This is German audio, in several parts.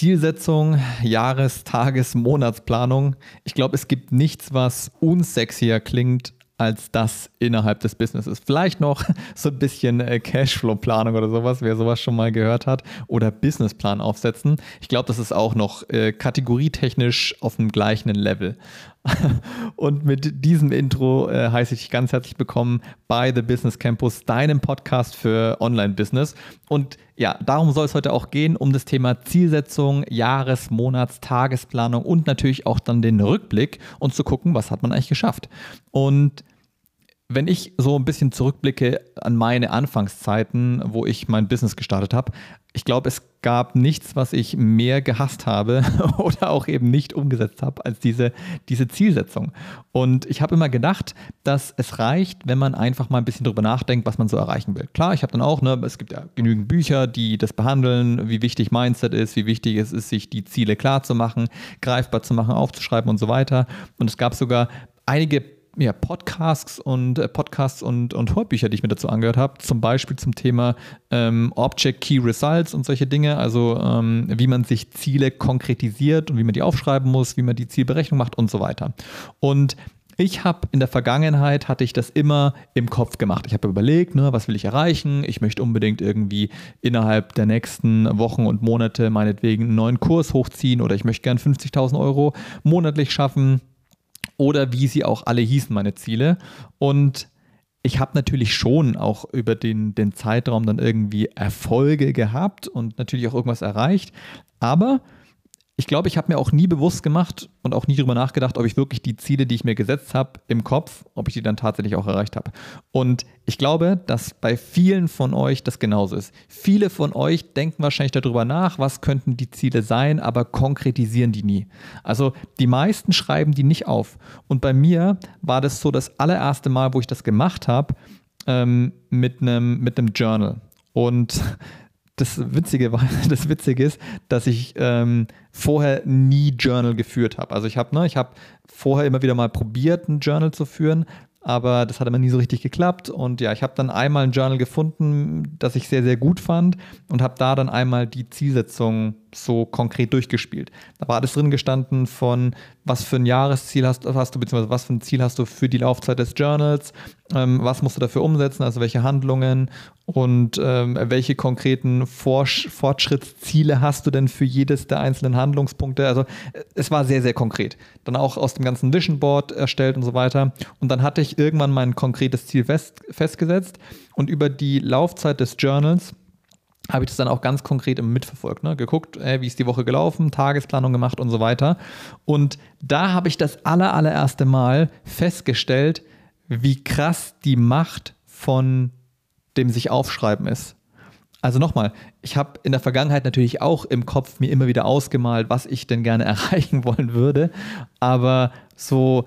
Zielsetzung, Jahres-, Tages-, Monatsplanung. Ich glaube, es gibt nichts, was unsexier klingt als das innerhalb des Businesses. Vielleicht noch so ein bisschen äh, Cashflow-Planung oder sowas, wer sowas schon mal gehört hat, oder Businessplan aufsetzen. Ich glaube, das ist auch noch äh, kategorietechnisch auf dem gleichen Level. Und mit diesem Intro äh, heiße ich dich ganz herzlich willkommen bei The Business Campus, deinem Podcast für Online-Business. Und ja, darum soll es heute auch gehen, um das Thema Zielsetzung, Jahres-, Monats-, Tagesplanung und natürlich auch dann den Rückblick und zu gucken, was hat man eigentlich geschafft. Und wenn ich so ein bisschen zurückblicke an meine Anfangszeiten, wo ich mein Business gestartet habe, ich glaube, es gab nichts, was ich mehr gehasst habe oder auch eben nicht umgesetzt habe, als diese, diese Zielsetzung. Und ich habe immer gedacht, dass es reicht, wenn man einfach mal ein bisschen drüber nachdenkt, was man so erreichen will. Klar, ich habe dann auch, ne, es gibt ja genügend Bücher, die das behandeln, wie wichtig Mindset ist, wie wichtig es ist, sich die Ziele klar zu machen, greifbar zu machen, aufzuschreiben und so weiter. Und es gab sogar einige ja, Podcasts und äh, Podcasts und, und Hörbücher, die ich mir dazu angehört habe, zum Beispiel zum Thema ähm, Object Key Results und solche Dinge, also ähm, wie man sich Ziele konkretisiert und wie man die aufschreiben muss, wie man die Zielberechnung macht und so weiter. Und ich habe in der Vergangenheit hatte ich das immer im Kopf gemacht. Ich habe überlegt, ne, was will ich erreichen? Ich möchte unbedingt irgendwie innerhalb der nächsten Wochen und Monate meinetwegen einen neuen Kurs hochziehen oder ich möchte gern 50.000 Euro monatlich schaffen oder wie sie auch alle hießen, meine Ziele. Und ich habe natürlich schon auch über den, den Zeitraum dann irgendwie Erfolge gehabt und natürlich auch irgendwas erreicht. Aber ich glaube, ich habe mir auch nie bewusst gemacht und auch nie darüber nachgedacht, ob ich wirklich die Ziele, die ich mir gesetzt habe, im Kopf, ob ich die dann tatsächlich auch erreicht habe. Und ich glaube, dass bei vielen von euch das genauso ist. Viele von euch denken wahrscheinlich darüber nach, was könnten die Ziele sein, aber konkretisieren die nie. Also die meisten schreiben die nicht auf. Und bei mir war das so das allererste Mal, wo ich das gemacht habe, ähm, mit einem mit Journal. Und das Witzige war, das Witzige ist, dass ich ähm, vorher nie Journal geführt habe. Also ich habe, ne, ich habe vorher immer wieder mal probiert, ein Journal zu führen, aber das hat immer nie so richtig geklappt. Und ja, ich habe dann einmal ein Journal gefunden, das ich sehr, sehr gut fand und habe da dann einmal die Zielsetzung so konkret durchgespielt. Da war alles drin gestanden von, was für ein Jahresziel hast, hast du, beziehungsweise was für ein Ziel hast du für die Laufzeit des Journals, ähm, was musst du dafür umsetzen, also welche Handlungen und ähm, welche konkreten Forsch Fortschrittsziele hast du denn für jedes der einzelnen Handlungspunkte. Also es war sehr, sehr konkret. Dann auch aus dem ganzen Vision Board erstellt und so weiter. Und dann hatte ich irgendwann mein konkretes Ziel fest, festgesetzt und über die Laufzeit des Journals habe ich das dann auch ganz konkret im mitverfolgt, ne? geguckt, ey, wie ist die Woche gelaufen, Tagesplanung gemacht und so weiter. Und da habe ich das aller, allererste Mal festgestellt, wie krass die Macht von dem sich aufschreiben ist. Also nochmal, ich habe in der Vergangenheit natürlich auch im Kopf mir immer wieder ausgemalt, was ich denn gerne erreichen wollen würde, aber so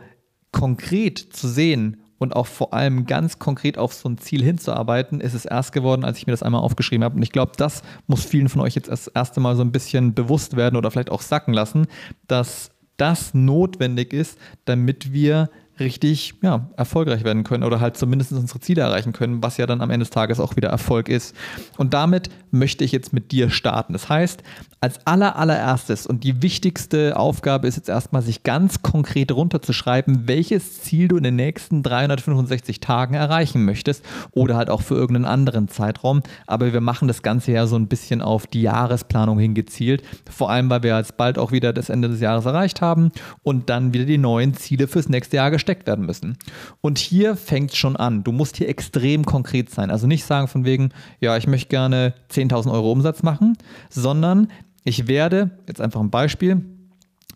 konkret zu sehen, und auch vor allem ganz konkret auf so ein Ziel hinzuarbeiten, ist es erst geworden, als ich mir das einmal aufgeschrieben habe. Und ich glaube, das muss vielen von euch jetzt das erste Mal so ein bisschen bewusst werden oder vielleicht auch sacken lassen, dass das notwendig ist, damit wir richtig ja, erfolgreich werden können oder halt zumindest unsere Ziele erreichen können, was ja dann am Ende des Tages auch wieder Erfolg ist. Und damit möchte ich jetzt mit dir starten. Das heißt, als aller allererstes und die wichtigste Aufgabe ist jetzt erstmal, sich ganz konkret runterzuschreiben, welches Ziel du in den nächsten 365 Tagen erreichen möchtest oder halt auch für irgendeinen anderen Zeitraum. Aber wir machen das Ganze ja so ein bisschen auf die Jahresplanung hingezielt, vor allem weil wir jetzt bald auch wieder das Ende des Jahres erreicht haben und dann wieder die neuen Ziele fürs nächste Jahr gesteckt werden müssen. Und hier fängt es schon an. Du musst hier extrem konkret sein. Also nicht sagen von wegen, ja, ich möchte gerne 10.000 Euro Umsatz machen, sondern ich werde, jetzt einfach ein Beispiel,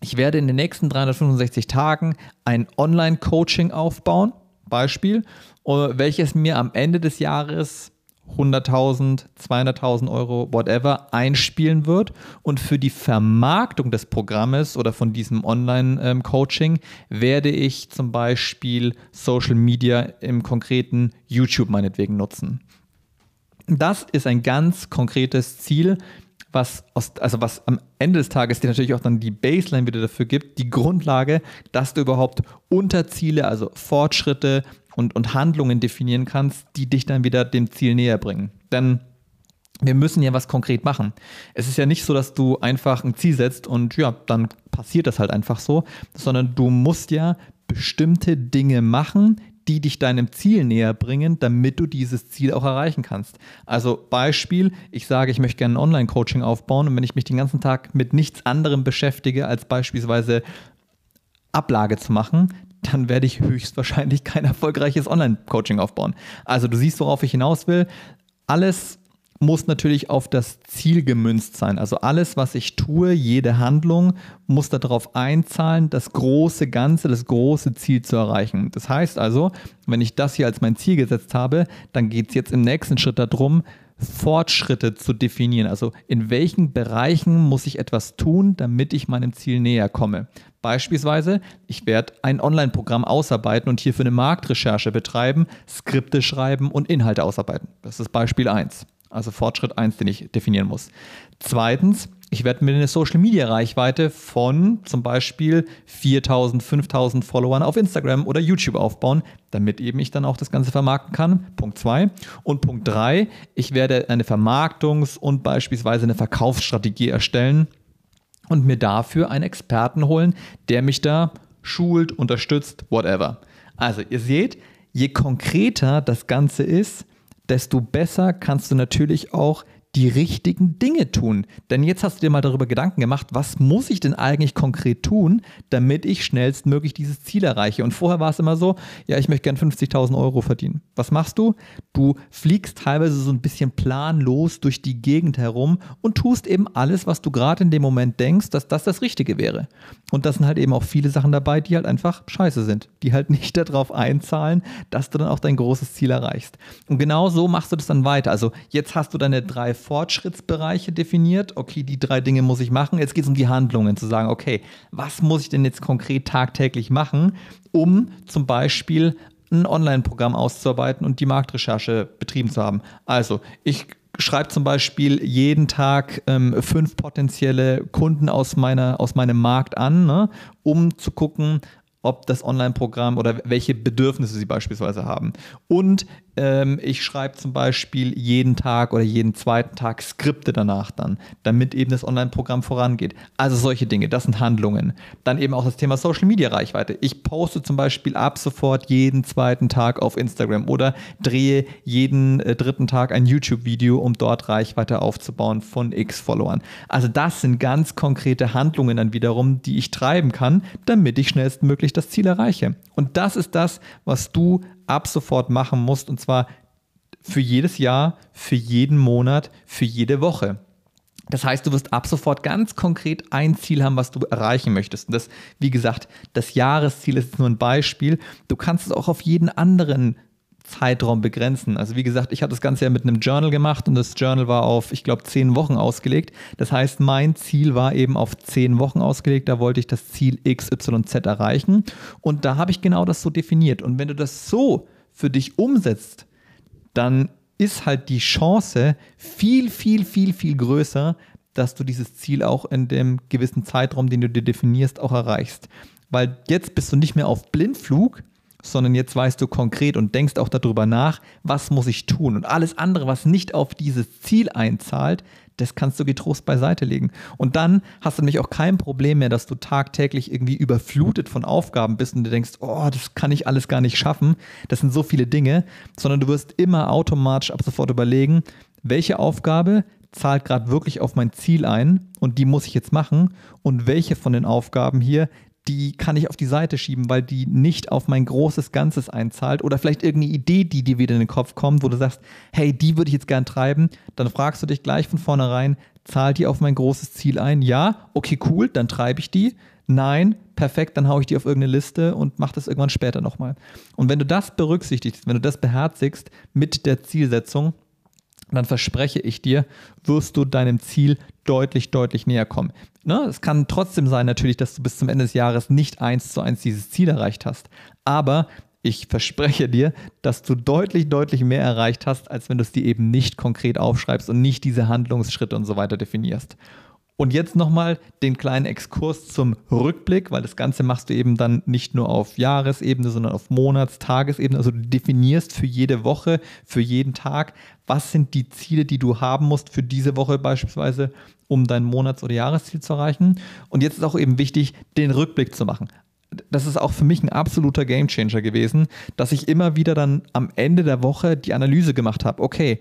ich werde in den nächsten 365 Tagen ein Online-Coaching aufbauen, Beispiel, welches mir am Ende des Jahres 100.000, 200.000 Euro, whatever, einspielen wird. Und für die Vermarktung des Programmes oder von diesem Online-Coaching werde ich zum Beispiel Social Media im konkreten YouTube meinetwegen nutzen. Das ist ein ganz konkretes Ziel, was, aus, also was am Ende des Tages dir natürlich auch dann die Baseline wieder dafür gibt, die Grundlage, dass du überhaupt Unterziele, also Fortschritte und, und Handlungen definieren kannst, die dich dann wieder dem Ziel näher bringen. Denn wir müssen ja was konkret machen. Es ist ja nicht so, dass du einfach ein Ziel setzt und ja, dann passiert das halt einfach so, sondern du musst ja bestimmte Dinge machen, die dich deinem Ziel näher bringen, damit du dieses Ziel auch erreichen kannst. Also Beispiel, ich sage, ich möchte gerne ein Online-Coaching aufbauen und wenn ich mich den ganzen Tag mit nichts anderem beschäftige, als beispielsweise Ablage zu machen, dann werde ich höchstwahrscheinlich kein erfolgreiches Online-Coaching aufbauen. Also du siehst, worauf ich hinaus will. Alles muss natürlich auf das Ziel gemünzt sein. Also alles, was ich tue, jede Handlung muss darauf einzahlen, das große Ganze, das große Ziel zu erreichen. Das heißt also, wenn ich das hier als mein Ziel gesetzt habe, dann geht es jetzt im nächsten Schritt darum, Fortschritte zu definieren. Also in welchen Bereichen muss ich etwas tun, damit ich meinem Ziel näher komme. Beispielsweise, ich werde ein Online-Programm ausarbeiten und hierfür eine Marktrecherche betreiben, Skripte schreiben und Inhalte ausarbeiten. Das ist Beispiel 1. Also Fortschritt 1, den ich definieren muss. Zweitens, ich werde mir eine Social Media Reichweite von zum Beispiel 4000, 5000 Followern auf Instagram oder YouTube aufbauen, damit eben ich dann auch das Ganze vermarkten kann. Punkt 2. Und Punkt 3, ich werde eine Vermarktungs- und beispielsweise eine Verkaufsstrategie erstellen und mir dafür einen Experten holen, der mich da schult, unterstützt, whatever. Also ihr seht, je konkreter das Ganze ist, desto besser kannst du natürlich auch die richtigen Dinge tun. Denn jetzt hast du dir mal darüber Gedanken gemacht, was muss ich denn eigentlich konkret tun, damit ich schnellstmöglich dieses Ziel erreiche. Und vorher war es immer so, ja, ich möchte gern 50.000 Euro verdienen. Was machst du? Du fliegst teilweise so ein bisschen planlos durch die Gegend herum und tust eben alles, was du gerade in dem Moment denkst, dass das das Richtige wäre. Und das sind halt eben auch viele Sachen dabei, die halt einfach scheiße sind, die halt nicht darauf einzahlen, dass du dann auch dein großes Ziel erreichst. Und genau so machst du das dann weiter. Also jetzt hast du deine drei Fortschrittsbereiche definiert. Okay, die drei Dinge muss ich machen. Jetzt geht es um die Handlungen, zu sagen, okay, was muss ich denn jetzt konkret tagtäglich machen, um zum Beispiel ein Online-Programm auszuarbeiten und die Marktrecherche betrieben zu haben. Also, ich schreibe zum Beispiel jeden Tag ähm, fünf potenzielle Kunden aus, meiner, aus meinem Markt an, ne, um zu gucken, ob das Online-Programm oder welche Bedürfnisse sie beispielsweise haben. Und ähm, ich schreibe zum Beispiel jeden Tag oder jeden zweiten Tag Skripte danach dann, damit eben das Online-Programm vorangeht. Also solche Dinge, das sind Handlungen. Dann eben auch das Thema Social-Media-Reichweite. Ich poste zum Beispiel ab sofort jeden zweiten Tag auf Instagram oder drehe jeden äh, dritten Tag ein YouTube-Video, um dort Reichweite aufzubauen von x Followern. Also das sind ganz konkrete Handlungen dann wiederum, die ich treiben kann, damit ich schnellstmöglich das Ziel erreiche. Und das ist das, was du ab sofort machen musst und zwar für jedes Jahr, für jeden Monat, für jede Woche. Das heißt, du wirst ab sofort ganz konkret ein Ziel haben, was du erreichen möchtest. Und das, wie gesagt, das Jahresziel ist nur ein Beispiel. Du kannst es auch auf jeden anderen Zeitraum begrenzen. Also wie gesagt, ich habe das Ganze ja mit einem Journal gemacht und das Journal war auf, ich glaube, zehn Wochen ausgelegt. Das heißt, mein Ziel war eben auf zehn Wochen ausgelegt. Da wollte ich das Ziel XYZ erreichen. Und da habe ich genau das so definiert. Und wenn du das so für dich umsetzt, dann ist halt die Chance viel, viel, viel, viel größer, dass du dieses Ziel auch in dem gewissen Zeitraum, den du dir definierst, auch erreichst. Weil jetzt bist du nicht mehr auf Blindflug, sondern jetzt weißt du konkret und denkst auch darüber nach, was muss ich tun. Und alles andere, was nicht auf dieses Ziel einzahlt, das kannst du getrost beiseite legen. Und dann hast du nämlich auch kein Problem mehr, dass du tagtäglich irgendwie überflutet von Aufgaben bist und du denkst, oh, das kann ich alles gar nicht schaffen. Das sind so viele Dinge, sondern du wirst immer automatisch ab sofort überlegen, welche Aufgabe zahlt gerade wirklich auf mein Ziel ein und die muss ich jetzt machen und welche von den Aufgaben hier, die kann ich auf die Seite schieben, weil die nicht auf mein großes Ganzes einzahlt oder vielleicht irgendeine Idee, die dir wieder in den Kopf kommt, wo du sagst, hey, die würde ich jetzt gern treiben, dann fragst du dich gleich von vornherein, zahlt die auf mein großes Ziel ein? Ja, okay, cool, dann treibe ich die. Nein, perfekt, dann haue ich die auf irgendeine Liste und mache das irgendwann später nochmal. Und wenn du das berücksichtigst, wenn du das beherzigst mit der Zielsetzung, dann verspreche ich dir, wirst du deinem Ziel deutlich, deutlich näher kommen. Ne? Es kann trotzdem sein natürlich, dass du bis zum Ende des Jahres nicht eins zu eins dieses Ziel erreicht hast. Aber ich verspreche dir, dass du deutlich, deutlich mehr erreicht hast, als wenn du es dir eben nicht konkret aufschreibst und nicht diese Handlungsschritte und so weiter definierst. Und jetzt nochmal den kleinen Exkurs zum Rückblick, weil das Ganze machst du eben dann nicht nur auf Jahresebene, sondern auf Monats-, Tagesebene. Also du definierst für jede Woche, für jeden Tag, was sind die Ziele, die du haben musst für diese Woche beispielsweise, um dein Monats- oder Jahresziel zu erreichen. Und jetzt ist auch eben wichtig, den Rückblick zu machen das ist auch für mich ein absoluter Gamechanger gewesen, dass ich immer wieder dann am Ende der Woche die Analyse gemacht habe. Okay,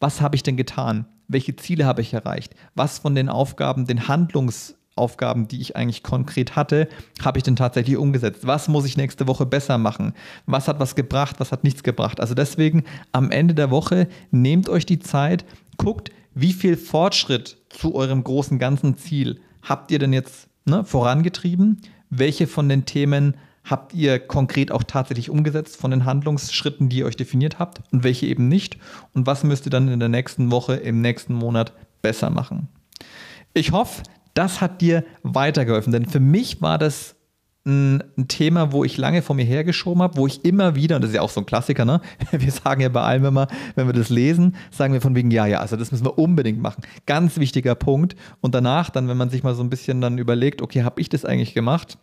was habe ich denn getan? Welche Ziele habe ich erreicht, was von den Aufgaben, den Handlungsaufgaben, die ich eigentlich konkret hatte, habe ich denn tatsächlich umgesetzt? Was muss ich nächste Woche besser machen? Was hat was gebracht, was hat nichts gebracht? Also deswegen am Ende der Woche nehmt euch die Zeit, guckt, wie viel Fortschritt zu eurem großen ganzen Ziel habt ihr denn jetzt ne, vorangetrieben? Welche von den Themen habt ihr konkret auch tatsächlich umgesetzt von den Handlungsschritten, die ihr euch definiert habt und welche eben nicht? Und was müsst ihr dann in der nächsten Woche, im nächsten Monat besser machen? Ich hoffe, das hat dir weitergeholfen, denn für mich war das ein, Thema, wo ich lange vor mir hergeschoben habe, wo ich immer wieder, und das ist ja auch so ein Klassiker, ne? Wir sagen ja bei allem immer, wenn wir das lesen, sagen wir von wegen, ja, ja, also das müssen wir unbedingt machen. Ganz wichtiger Punkt. Und danach, dann, wenn man sich mal so ein bisschen dann überlegt, okay, habe ich das eigentlich gemacht?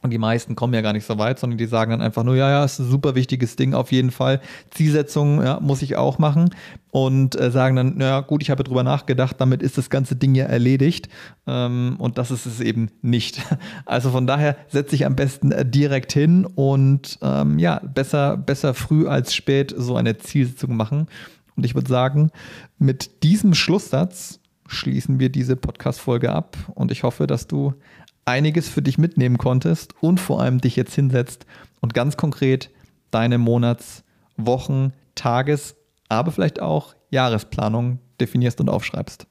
Und die meisten kommen ja gar nicht so weit, sondern die sagen dann einfach nur, ja, ja, ist ein super wichtiges Ding auf jeden Fall. Zielsetzung ja, muss ich auch machen. Und äh, sagen dann, naja, gut, ich habe drüber nachgedacht, damit ist das ganze Ding ja erledigt. Ähm, und das ist es eben nicht. Also von daher setze ich am besten äh, direkt hin und ähm, ja, besser, besser früh als spät so eine Zielsetzung machen. Und ich würde sagen, mit diesem Schlusssatz schließen wir diese Podcast-Folge ab. Und ich hoffe, dass du einiges für dich mitnehmen konntest und vor allem dich jetzt hinsetzt und ganz konkret deine Monats-, Wochen-, Tages-, aber vielleicht auch Jahresplanung definierst und aufschreibst.